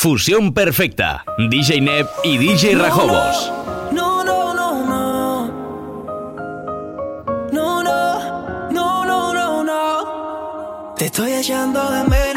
Fusión Perfecta, DJ Neb y DJ Rajobos. No, no, no, no. No, no, no, no, no. no. Te estoy echando de menos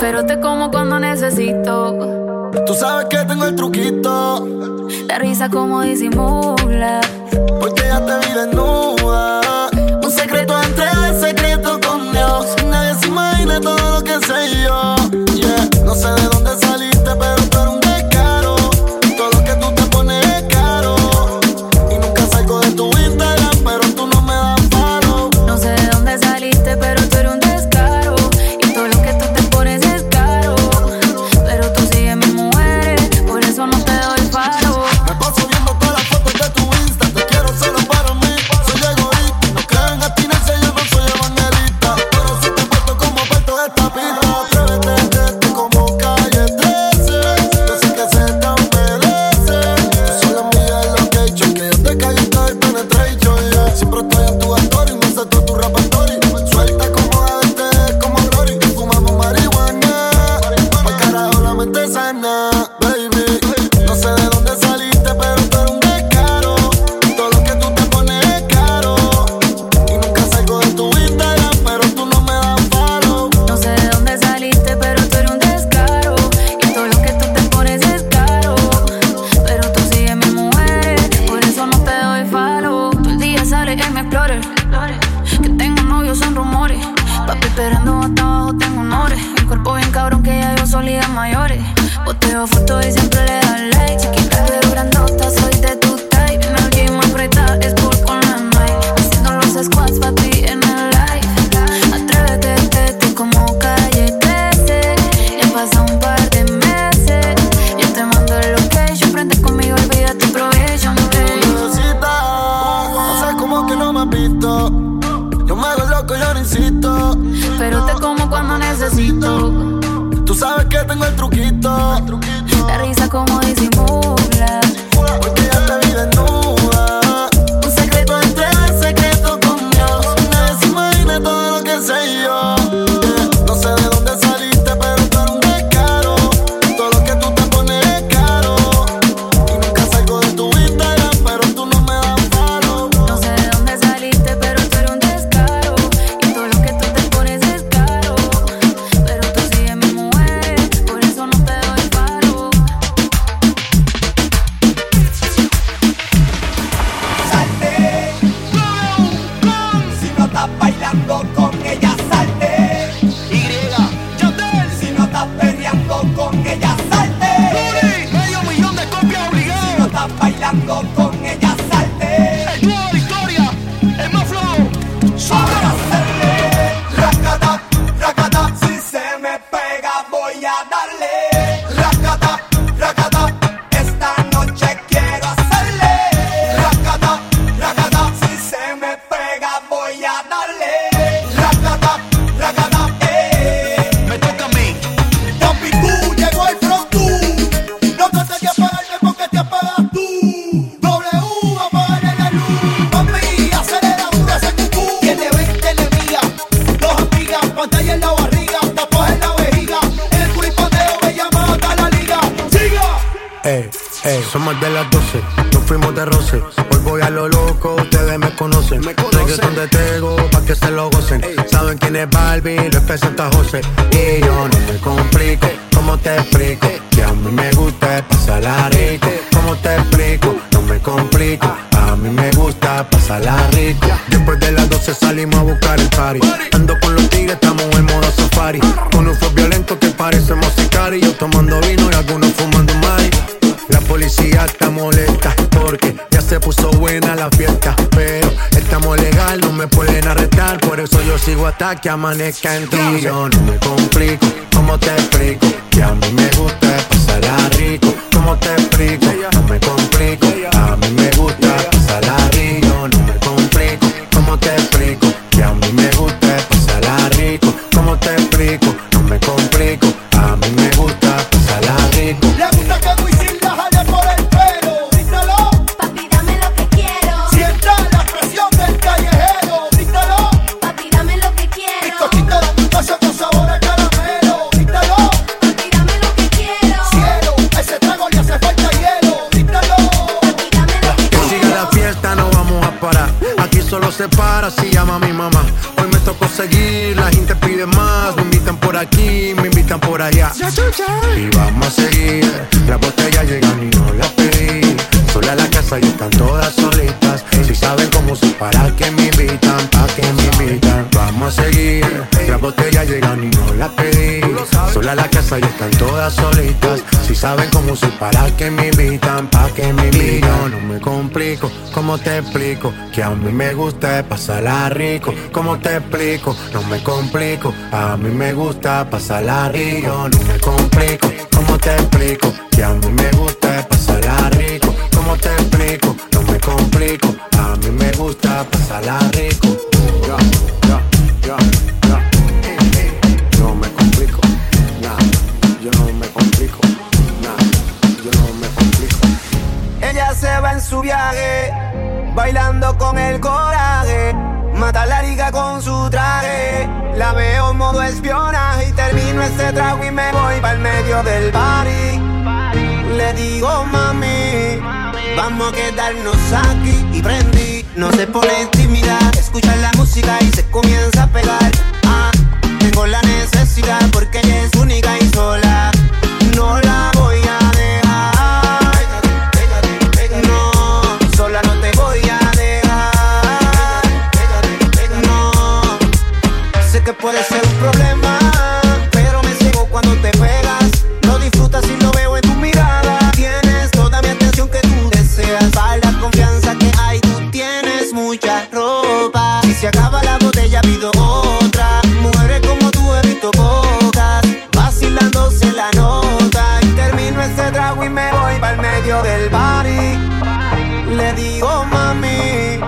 pero te como cuando necesito. Tú sabes que tengo el truquito. La risa como disimula. Porque ya te vi desnuda. Un secreto entre el secreto con Dios. Nadie se imagina todo lo que sé yo. Yeah. No sé de dónde saliste, pero. Que amanezca en ti. Yo no me complico, ¿cómo te explico? Que a mí me gusta pasarla rico. ¿Cómo te explico? No me complico, a mí me gusta pasarla rico. No me complico, ¿cómo te explico? Que a mí me gusta pasarla rico. ¿Cómo te explico? No me complico, a mí me gusta casa y están todas solitas. Si saben cómo se para que me invitan, pa' que me invitan. No me complico, ¿cómo te explico? Que a mí me gusta pasarla rico. ¿Cómo te explico? No me complico, a mí me gusta pasarla rico. No me complico, ¿cómo te explico? Que a mí me gusta pasarla rico. ¿Cómo te explico? No me complico. A mí me gusta pasarla rico. Ya, ya, ya, bailando con el coraje. Mata la liga con su traje. La veo modo espionaje y termino este trago y me voy para el medio del party. Le digo mami Vamos a quedarnos aquí y prendí. No se pone tímida, escucha la música y se comienza a pegar. Ah, tengo la necesidad porque ella es única y medio del party. Le digo, mami,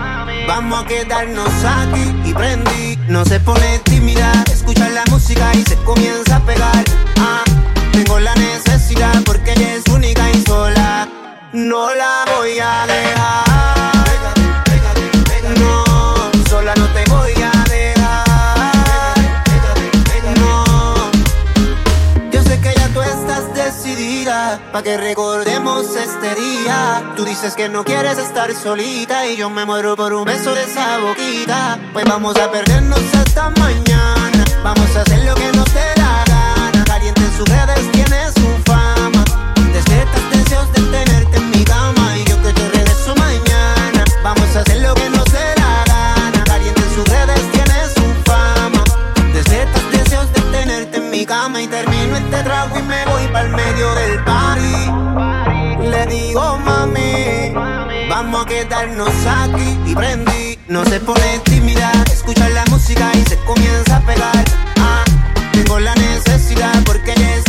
vamos a quedarnos aquí y prendí. No se pone tímida, escucha la música y se comienza a pegar. Ah, tengo la necesidad porque ella es única y sola. No la voy a dejar. Que recordemos este día. Tú dices que no quieres estar solita y yo me muero por un beso de esa boquita. Pues vamos a perdernos hasta mañana. Vamos a hacer lo que nos dé la gana. Caliente en sus redes tiene su fama. Despiertas deseos de tenerte en mi cama y yo que te regreso mañana. Vamos a hacer lo que nos dé la gana. Caliente en sus redes tiene su fama. Despiertas deseos de tenerte en mi cama y termino este trago vamos a quedarnos aquí y prendí. No se pone tímida, escucha la música y se comienza a pegar. Ah, tengo la necesidad porque es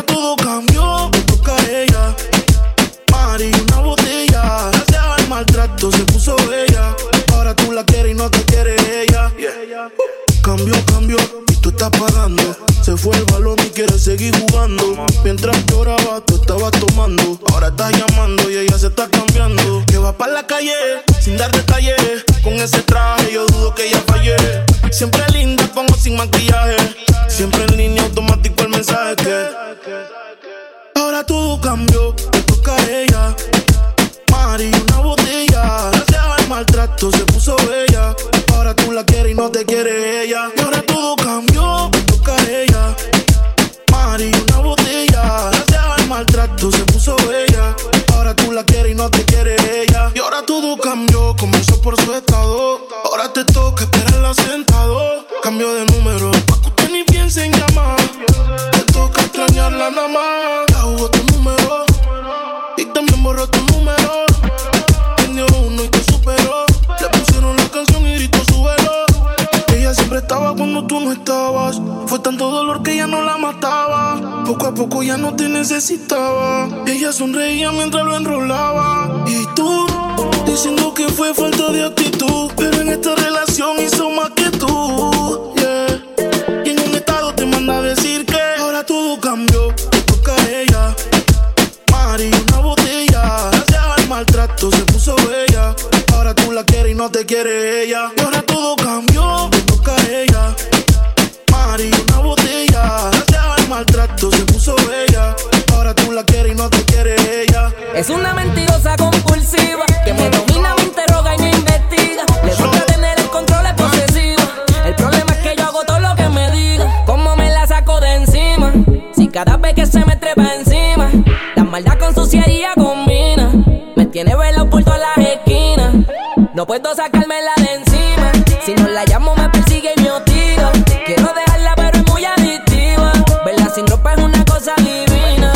Puedo sacármela de encima. Si no la llamo, me persigue y me hostiga. Quiero dejarla, pero es muy adictiva. Verla sin ropa es una cosa divina.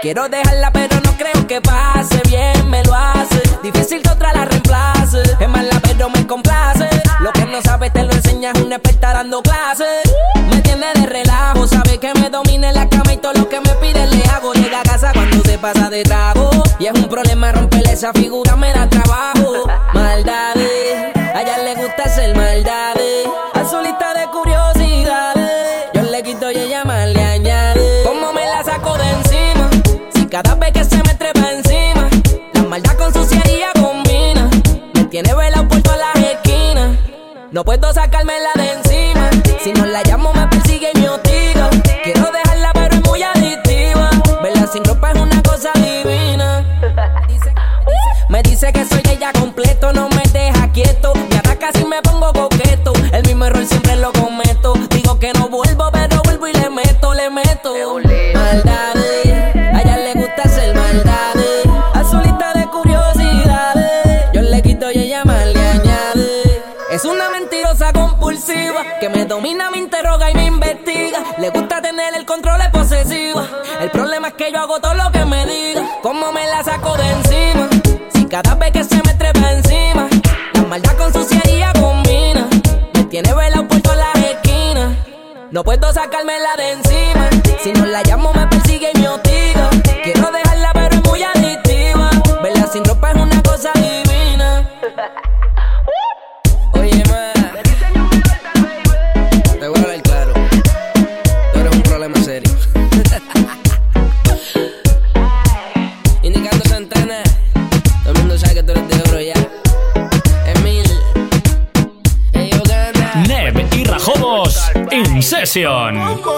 Quiero dejarla, pero no creo que pase. Bien me lo hace. Difícil que otra la reemplace. Es mala, pero me complace. Lo que no sabes te lo enseñas una experta dando clases. Me tiene de relajo, sabe que me domina en la cama y todo lo que me pide le pasa de trago. Y es un problema romperle esa figura, me da trabajo. Maldades, a ella le gusta ser maldades. A su lista de curiosidades. Yo le quito y ella más le añade. ¿Cómo me la saco de encima? Si cada vez que se me trepa encima, la maldad con suciería combina. Me tiene velado por todas las esquinas. No puedo sacármela de encima. Maldades, a ella le gusta hacer maldades. A su lista de curiosidades, yo le quito y ella más le añade. Es una mentirosa compulsiva que me domina, me interroga y me investiga. Le gusta tener el control, es posesiva. El problema es que yo hago todo lo que me diga. ¿Cómo me la saco de encima? Si cada vez que se me trepa encima, la maldad con suciería combina. Me tiene velado por todas las esquinas. No puedo sacármela de encima. In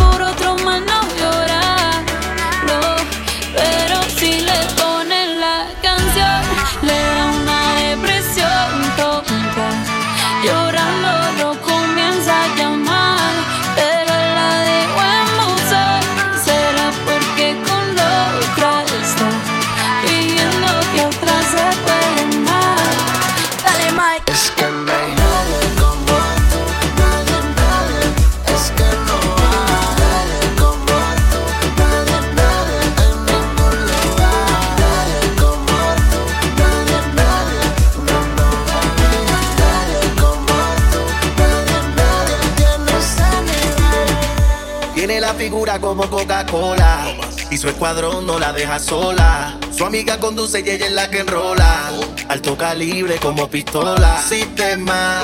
como Coca-Cola. Y su escuadrón no la deja sola. Su amiga conduce y ella es la que enrola. Alto calibre como pistola. Sistema,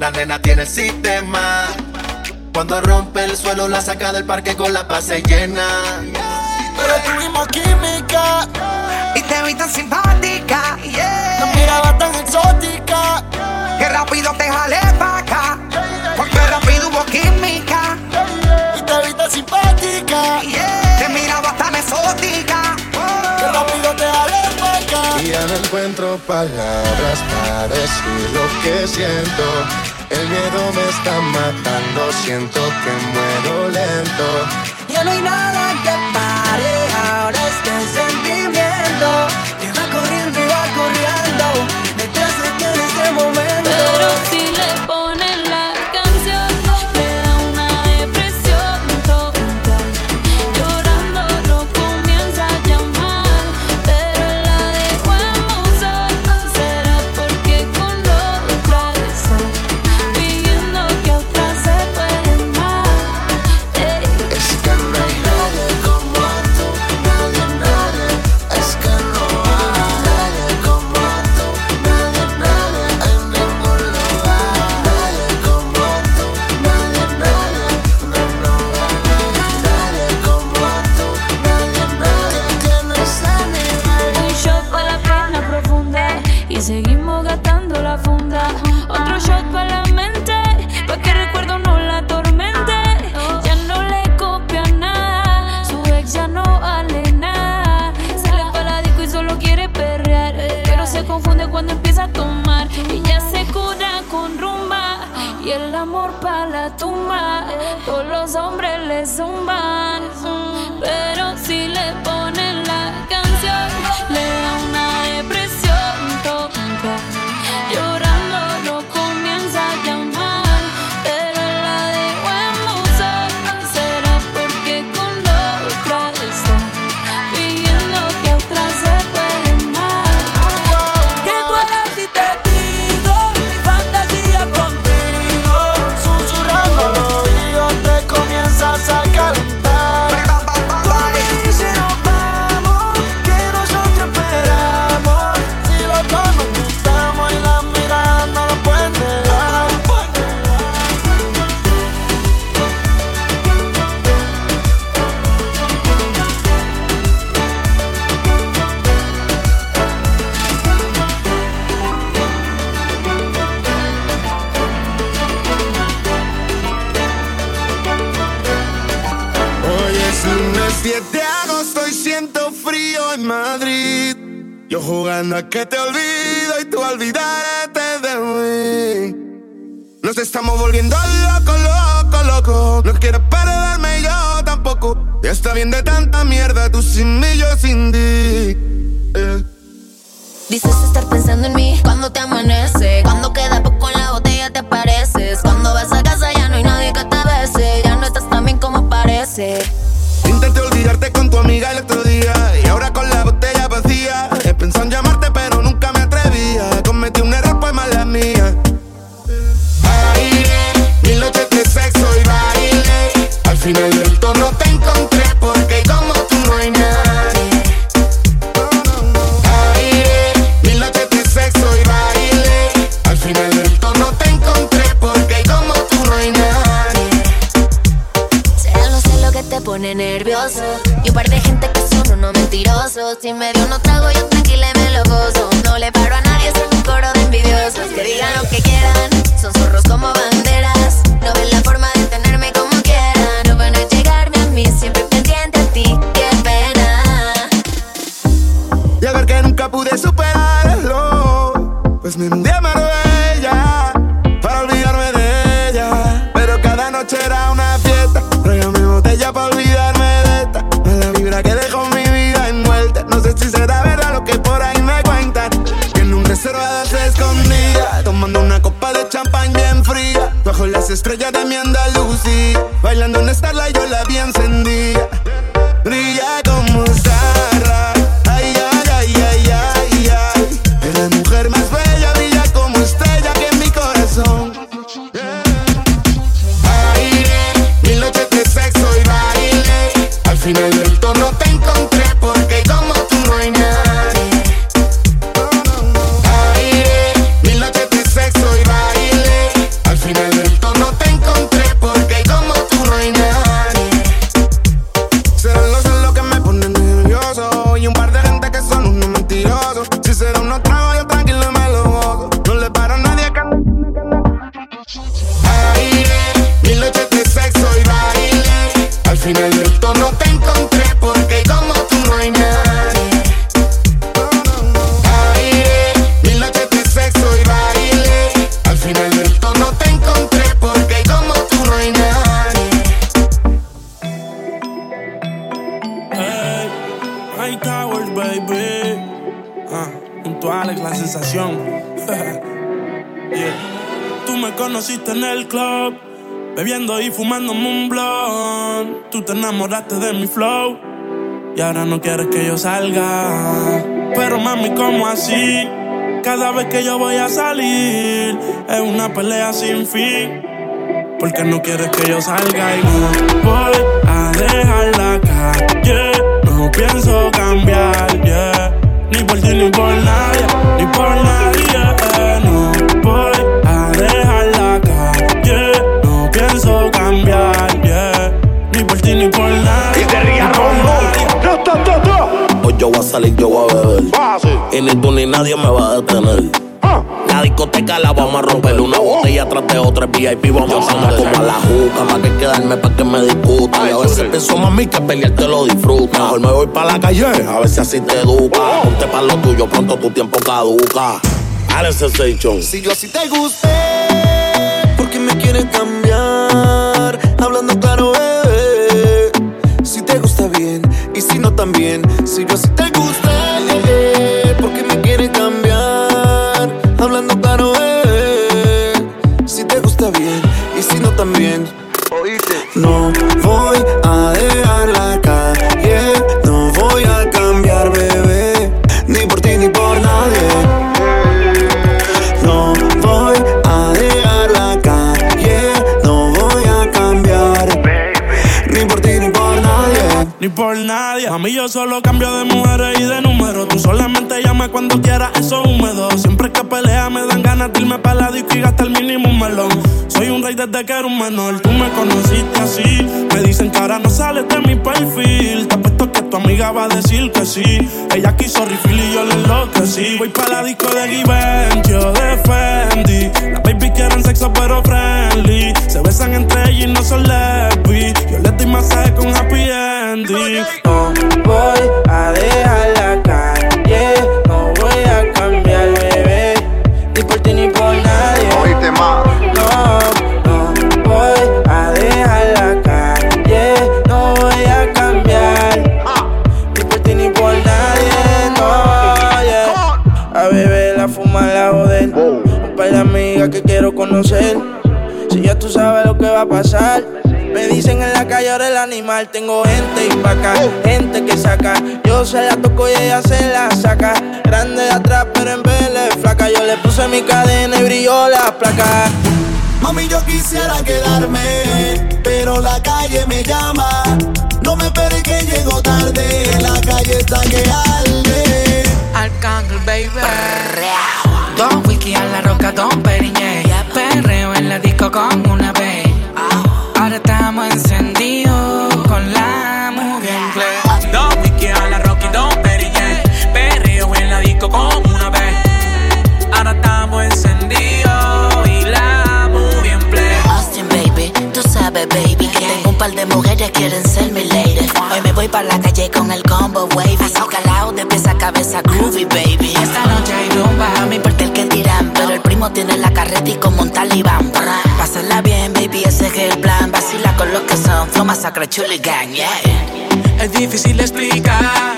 la nena tiene sistema. Cuando rompe el suelo, la saca del parque con la pase llena. Pero tuvimos química. Y te vi tan simpática. Yeah. No miraba tan exótica. Que rápido te jalé palabras para decir lo que siento. El miedo me está matando, siento que muero lento. Ya no hay nada que Towers, baby. Ah, junto a la sensación. Yeah. Tú me conociste en el club, bebiendo y fumándome un blunt. Tú te enamoraste de mi flow y ahora no quieres que yo salga. Pero mami, ¿cómo así? Cada vez que yo voy a salir es una pelea sin fin. Porque no quieres que yo salga y no voy a dejar la calle. No pienso cambiar, yeah. Ni por ti ni por nadie, ni por nadie. eh. No voy a dejar la calle. No pienso cambiar, yeah. Ni por ti ni por nadie. ni por nadie. Hoy yo voy a salir, yo voy a beber. Y ni tú ni nadie me va a detener. La discoteca la vamos a romper. Una botella tras de otra VIP vamos a andar como a la juca más que quedarme para que me discutan y a veces pienso mami que pelear te lo disfruta mejor me voy para la calle a ver si así te educa. Ponte para lo tuyo pronto tu tiempo caduca. Alex Sensation Si yo así te gusté, ¿por qué me quieres cambiar? Hablando claro, bebé. Si te gusta bien y si no también. Si yo así yo solo cambio de mujeres y de número. Tú solamente llama cuando quieras, eso húmedo. Siempre que pelea me dan ganas de irme para la disco y gastar mínimo un melón. Soy un rey desde que era un menor, tú me conociste así. Me dicen que ahora no sales de mi perfil. Te apuesto que tu amiga va a decir que sí. Ella quiso refill y yo le enloquecí. Voy para la disco de Givenchy o de Fendi. Las baby quieren sexo pero friendly. Se besan entre ellas y no son lesbi. Yo les doy masaje con happy ending. Pero la calle me llama. quieren ser mi lady. Hoy me voy para la calle con el combo wave. Así calado de pesa a cabeza, groovy baby. Esta noche hay rumba, a mi el que tiran. Pero el primo tiene la carreta y como un talibán. Pásala bien, baby, ese es el plan. Vacila con los que son, flow, masacre, chuli gang, yeah. Es difícil explicar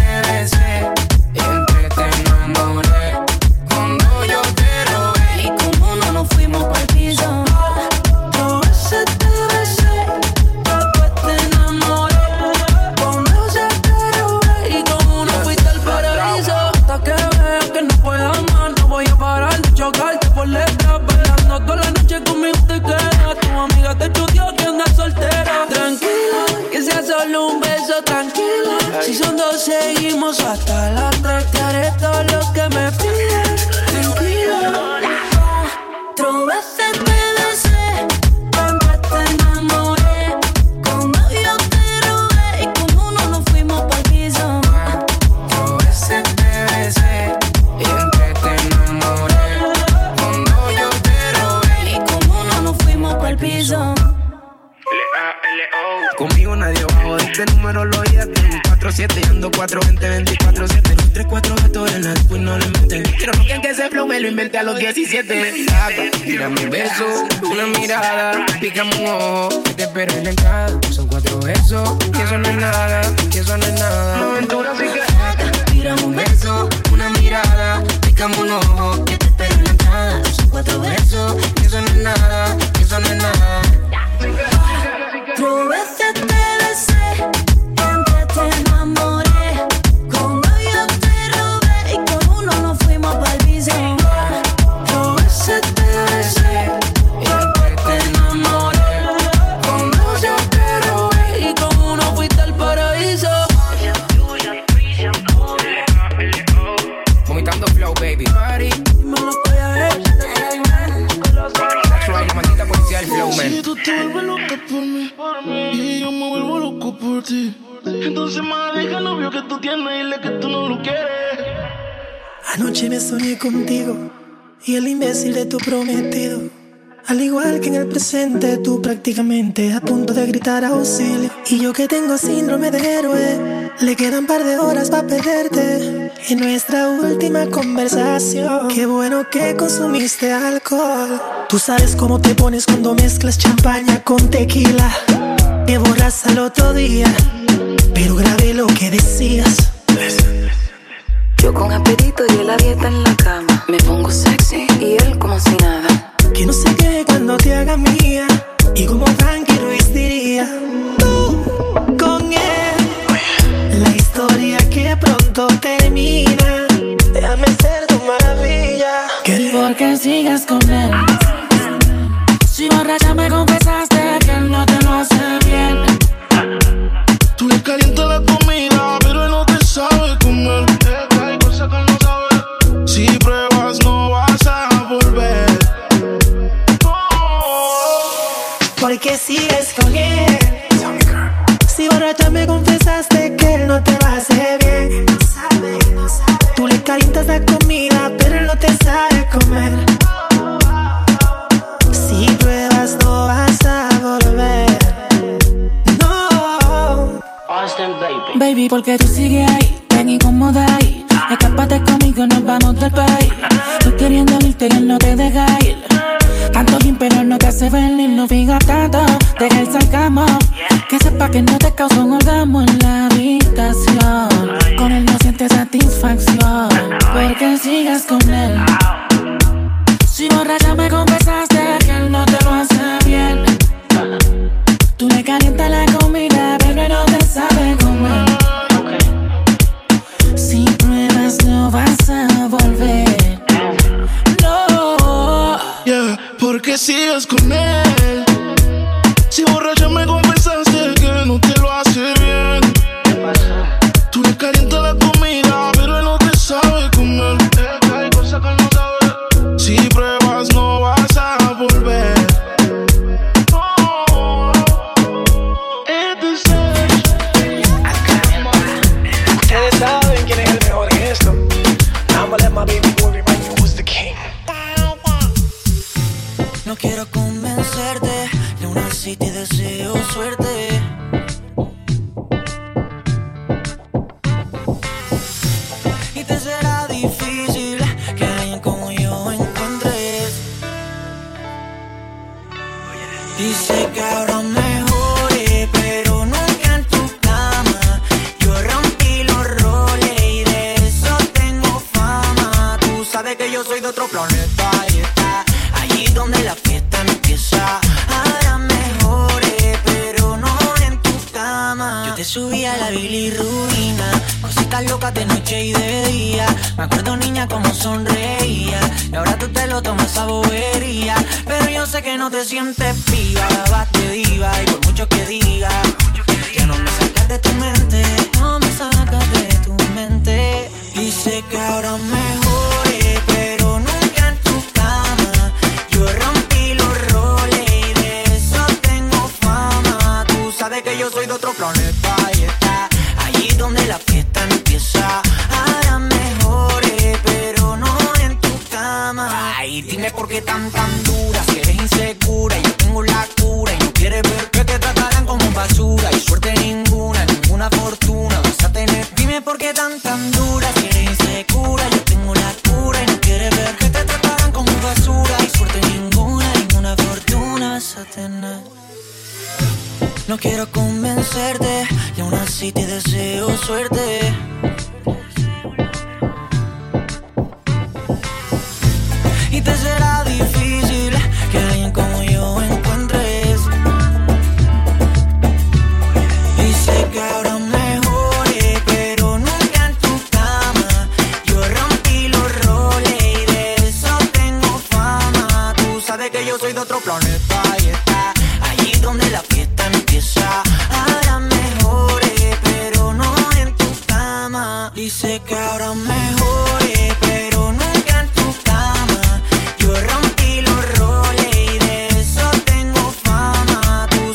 veces te seguimos hasta lo inventé a los 17 Saca, Tírame un beso, una mirada Pícame un ojo, que te espero en la entrada. Son cuatro besos, que eso no es nada Que eso no es nada. No aventura saca, Tírame un beso, una mirada Pícame un ojo, soñé contigo y el imbécil de tu prometido. Al igual que en el presente, tú prácticamente a punto de gritar auxilio. Y yo que tengo síndrome de héroe, le quedan par de horas para perderte. En nuestra última conversación, qué bueno que consumiste alcohol. Tú sabes cómo te pones cuando mezclas champaña con tequila. Te borras al otro día, pero grabé lo que decías. Yo con apetito y él la dieta en la cama. Me pongo sexy y él como si nada. Que no se quede cuando te haga mía. Y como Frankie Ruiz diría, tú con él. La historia que pronto termina. Déjame ser tu maravilla. Porque sigas con él. Si borracha me confesaste que él no te lo hace Porque tú sigues ahí, tan incómoda ahí. Escápate conmigo, nos vamos del país. Tú queriendo irte, él no te deja ir. Tanto bien, pero no te hace venir, no fijas tanto. Deja el sarcasmo. Que sepa que no te causa un orgasmo en la habitación. Con él no sientes satisfacción. Porque sigas con él. Si borracha me confesaste que él no te lo hace bien. Tú le calientas la comida, pero no te sabe vas a volver. No. Yeah, porque sigues con él. Si borracha No quiero convencerte, aún así te deseo suerte.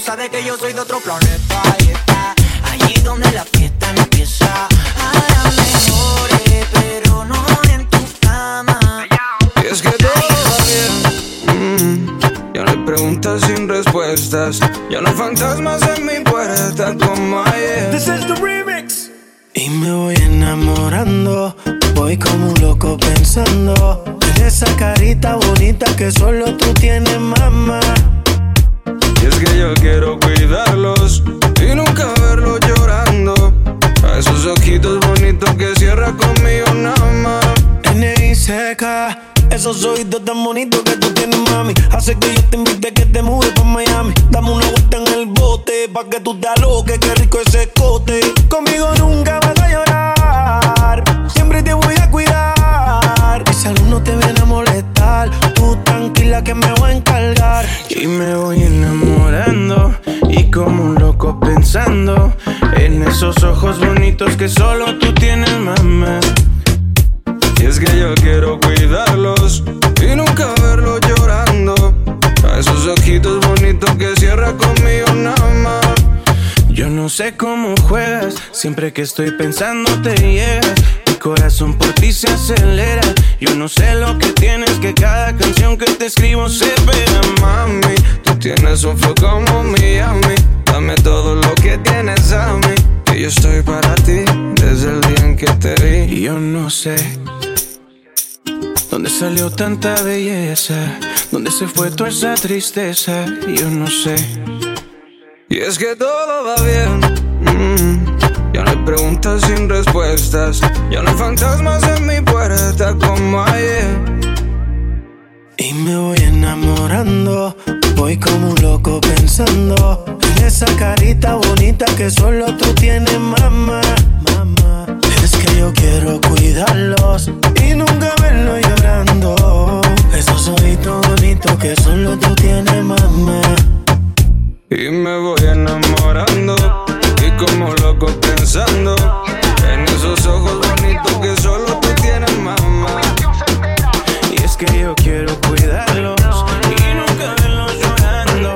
Sabes que yo soy de otro planeta y está allí donde la fiesta no empieza. Ahora mejore, pero no en tu cama. Y es que todo va bien. Mm, Ya no hay preguntas sin respuestas. Ya no hay fantasmas en mi puerta como ayer. This is the remix. Y me voy enamorando, voy como un loco pensando en esa carita bonita que solo tú tienes, mamá. Y es que yo quiero cuidarlos y nunca verlos llorando. A esos ojitos bonitos que cierra conmigo nada más. N.I. seca. Esos oídos tan bonitos que tú tienes, mami. Hace que yo te invite que te mudes pa' Miami. Dame una vuelta en el bote pa' que tú te aloques. Qué rico ese cote. Conmigo nunca vas a llorar. Siempre te voy a cuidar. Y si alguno te viene a molestar, tranquila que me voy a encargar. Y me voy enamorando y como un loco pensando en esos ojos bonitos que solo tú tienes, mamá. Y es que yo quiero cuidarlos y nunca verlos llorando. A esos ojitos bonitos que cierra conmigo nada más. Yo no sé cómo juegas, siempre que estoy pensando te llegas. Corazón por ti se acelera. Yo no sé lo que tienes, que cada canción que te escribo se pega, mami. Tú tienes un flow como Miami. Dame todo lo que tienes a mí. Que yo estoy para ti desde el día en que te vi. Yo no sé. ¿Dónde salió tanta belleza? ¿Dónde se fue toda esa tristeza? Yo no sé. Y es que todo va bien. mm. Preguntas sin respuestas. Ya no hay fantasmas en mi puerta como ayer. Y me voy enamorando, voy como un loco pensando en esa carita bonita que solo tú tienes, mamá. Mamá, es que yo quiero cuidarlos y nunca verlos llorando. Esos ojitos bonitos que solo tú tienes, mamá. Y me voy enamorando como loco pensando en esos ojos bonitos que solo tú tienes, mamá. Y es que yo quiero cuidarlos y nunca verlos llorando.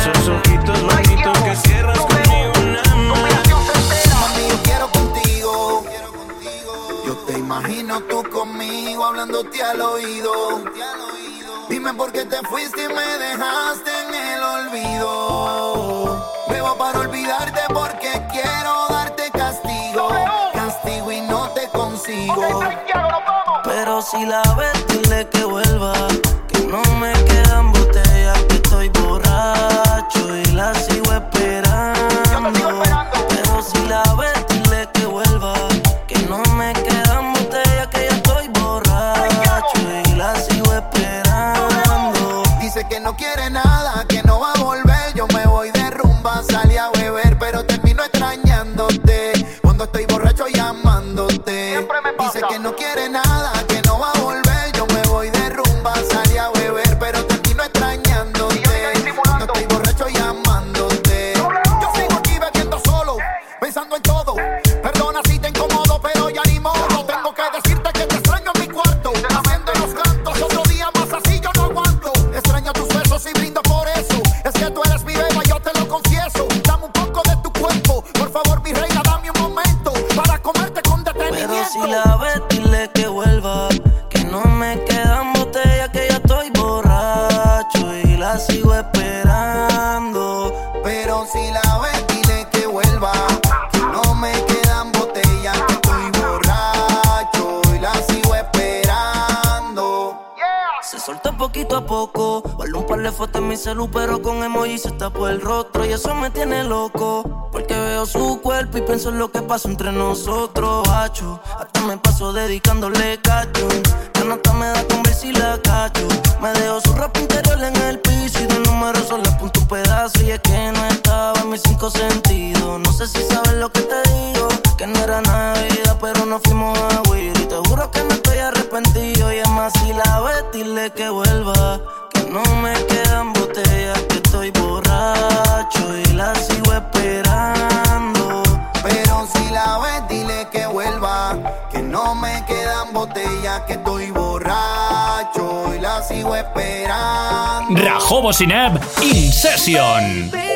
Esos ojitos bonitos que cierras conmigo, mamá. Mami, yo quiero contigo. Yo te imagino tú conmigo hablándote al oído. Dime por qué te fuiste y me dejaste en el olvido. Bebo para olvidarte porque quiero darte castigo. Castigo y no te consigo. Pero si la ves, dile que vuelva. Que no me quedan botellas, que estoy borracho y la sigo esperando. Pero si la ves, dile que vuelva. Que no me quedan botellas, que ya estoy borracho y la sigo esperando. Dice que no quiere nada y se tapó el rostro y eso me tiene loco. Porque veo su cuerpo y pienso en lo que pasó entre nosotros, hacho. Hasta me paso dedicándole cacho. Ya nota me da con ver si la cacho. Me dejo su rap interior en el piso y de número solo apunto un pedazo. Y es que no estaba en mis cinco sentidos. No sé si sabes lo que te digo. Que no era Navidad, pero nos fuimos Rajobo Sinab In Session.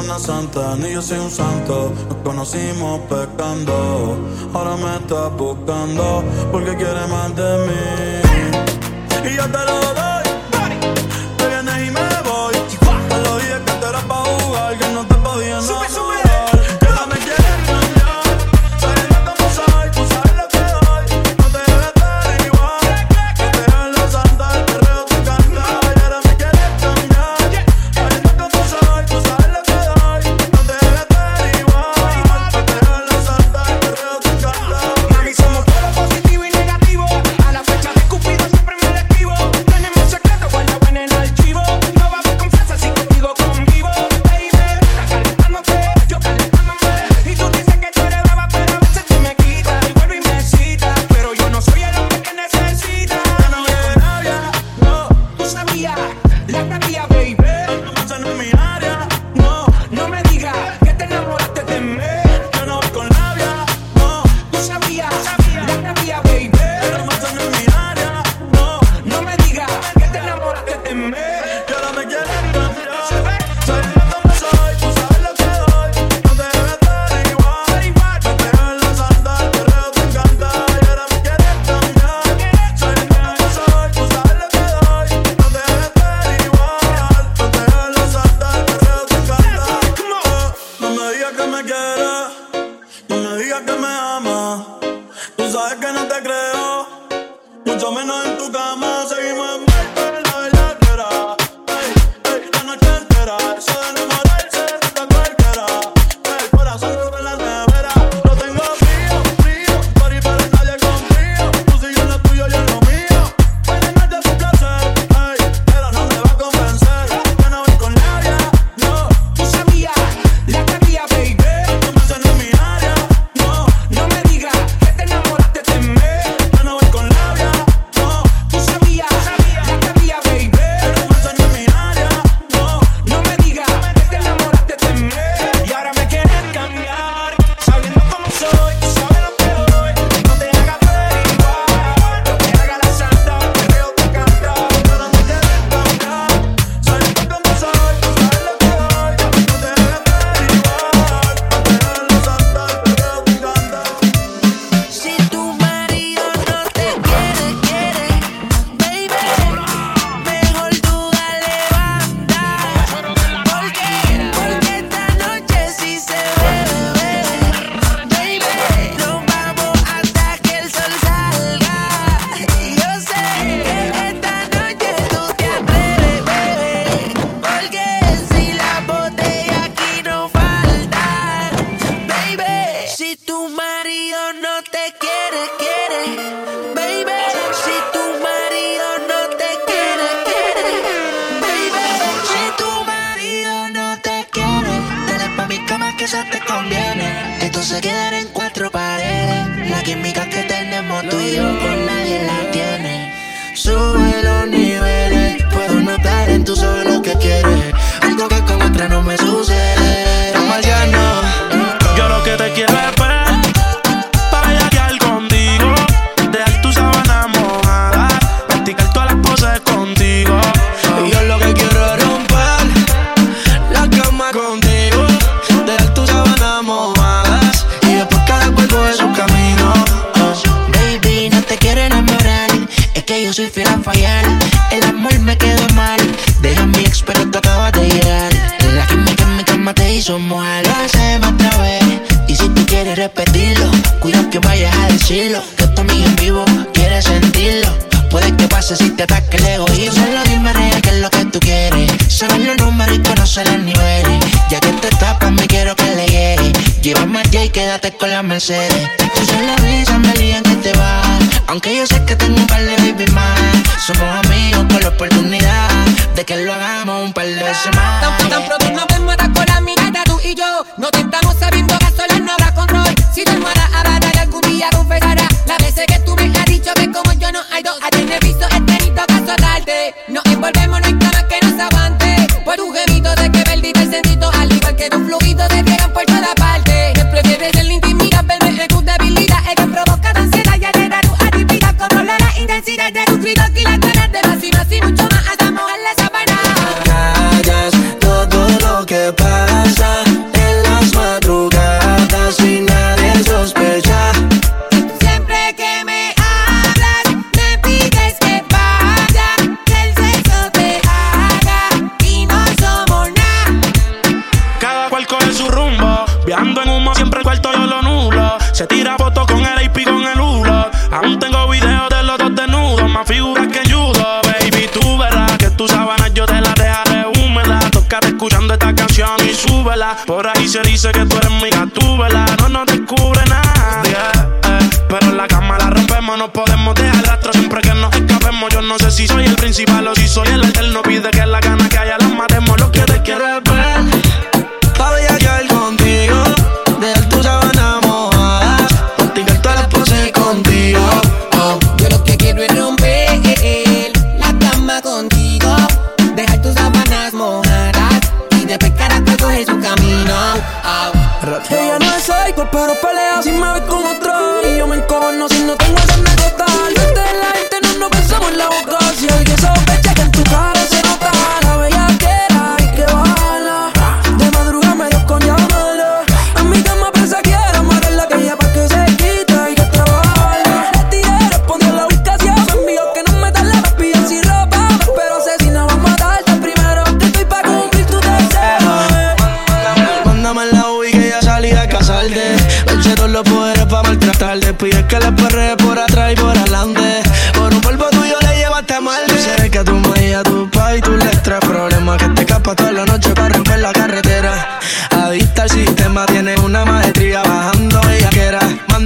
una santa, ni yo soy un santo. Nos conocimos pecando, ahora me estás buscando porque quiere más de mí. Y yo te lo.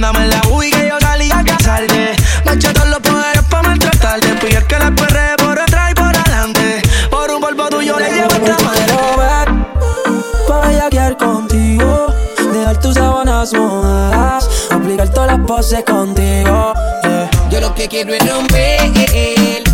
Mándame la UI que yo salí a casarte. Mancha todos los poderes para maltratarte. Pues yo que la perré por atrás y por adelante. Por un polvo tuyo le llevo esta madre. Para quedar contigo. Dejar tus sábanas mojadas. Aplicar todas las poses contigo. Yeah. Yo lo que quiero es romper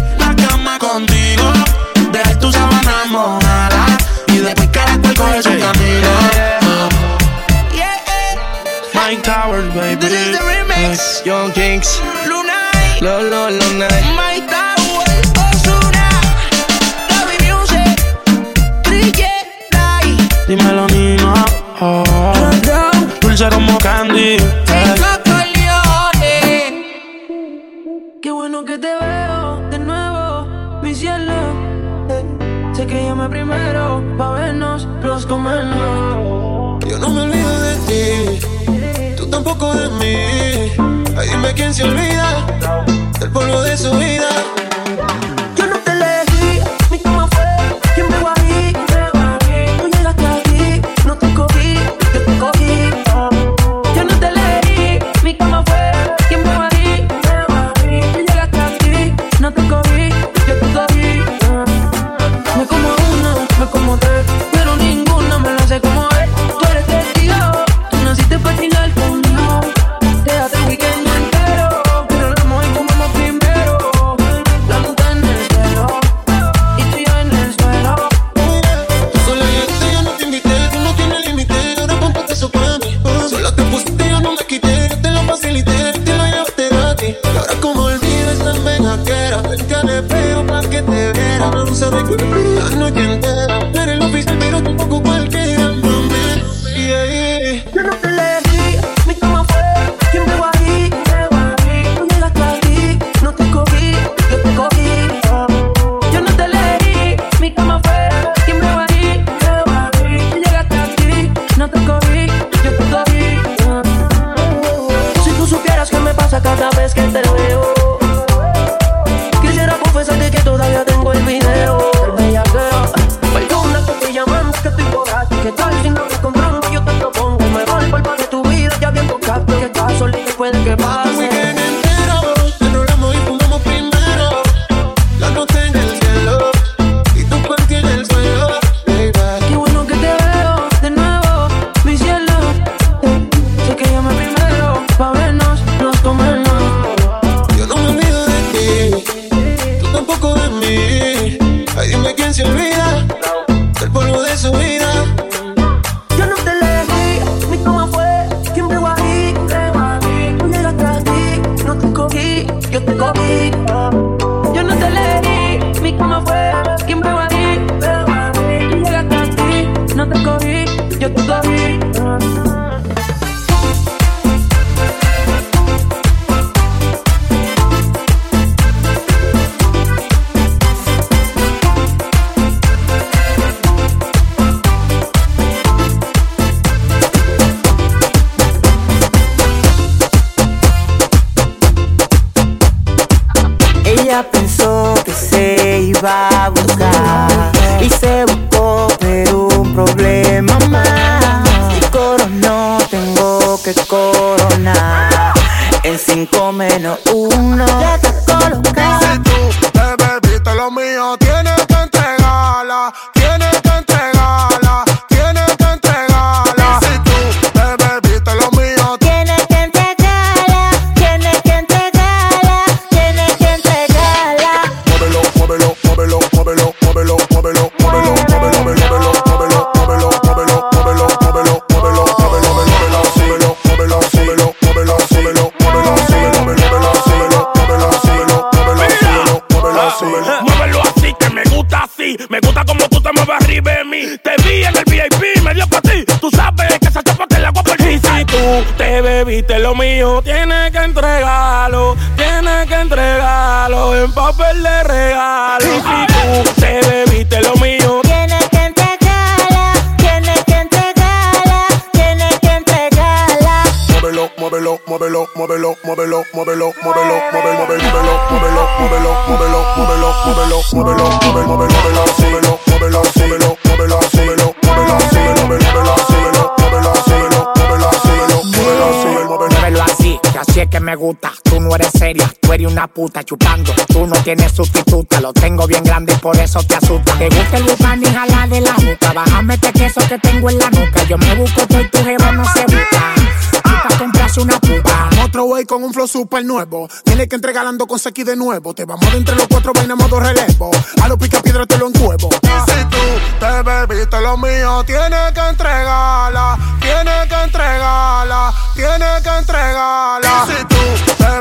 eres una puta chupando. Tú no tienes sustituta, lo tengo bien grande y por eso te asusta. Te gusta el bután y jalar de la nuca. Bájame este queso que tengo en la nuca. Yo me busco todo y tu jeva no se busca. Pa' comprarse una puta. Otro way con un flow super nuevo. Tienes que entregarando con Seki de nuevo. Te vamos de entre los cuatro vainas modo relevo. A los pica piedra te lo encuevo. Si tú te bebiste lo mío, tienes que entregarla, tienes que entregarla, tienes que entregarla. Si tú te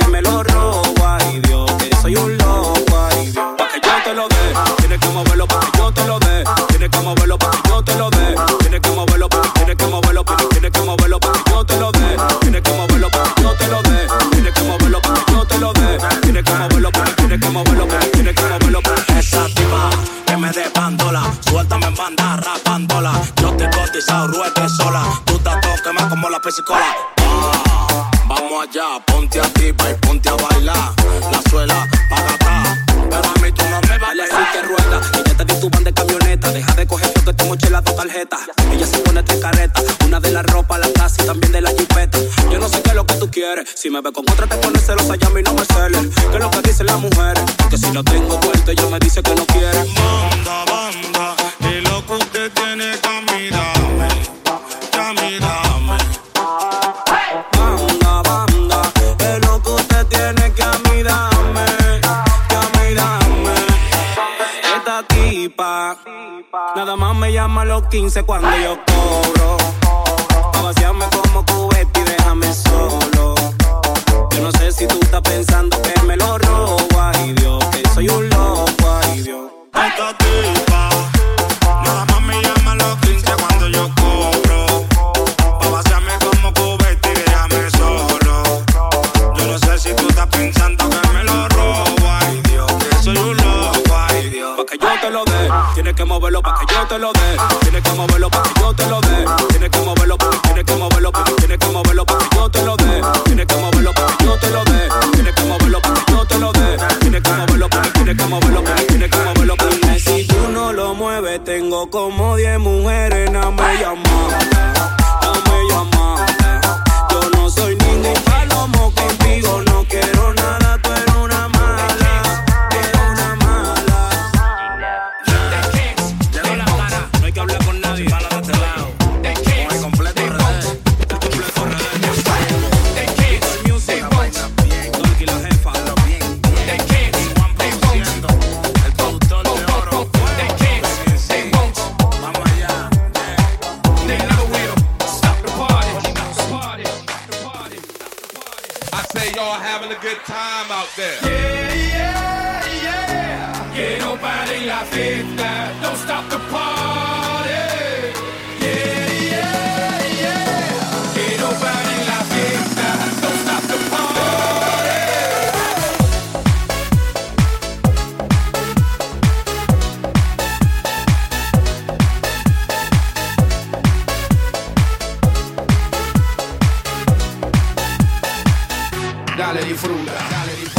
pesicola. Ah, vamos allá, ponte activa y ponte a bailar. La suela, paga acá. Pero a mí tú no me vales. así que rueda, ella te tituban de camioneta. Deja de coger porque te mochila tu tarjeta. Ella se pone tres caretas, una de la ropa, la casa y también de la jipeta. Yo no sé qué es lo que tú quieres. Si me ve con otra te pones celosa, llama y no me celes. ¿Qué es lo que dicen las mujeres? Que si lo tengo puesto, ella me dice que no quiere. 15 cuando yo cobro. fruta. Dale,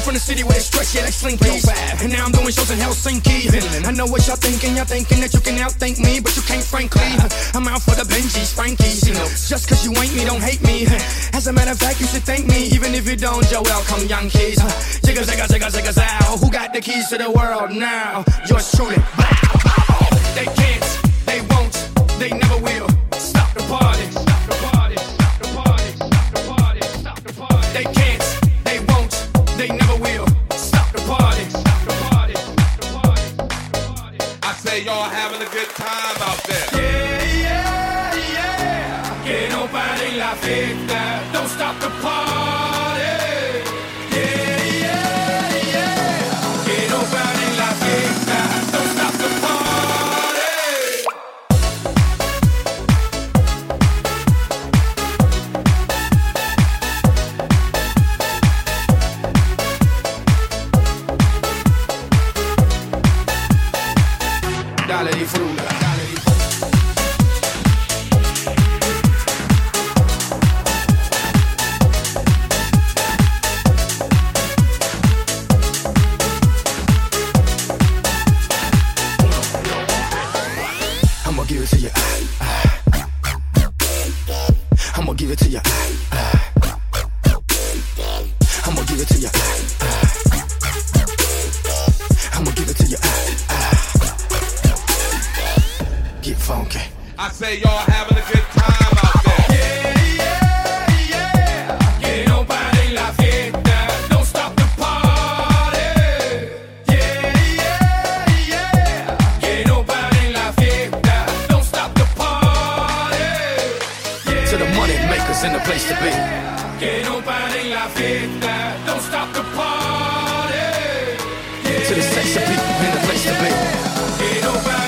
from the city where it's stretchy like sling. And now I'm doing shows in Helsinki. I know what y'all thinking, y'all thinking that you can outthink me, but you can't, frankly. I'm out for the Benji's, Frankie's. Just cause you ain't me, don't hate me. As a matter of fact, you should thank me, even if you don't, Joel, come Yankees. Jigga, jigga, jigga, jigga, zow. Who got the keys to the world now? Yours truly. Black. to the money makers and the place to be. Que no paren la fiesta, don't stop the party. To the sexy people and the place to be. Que no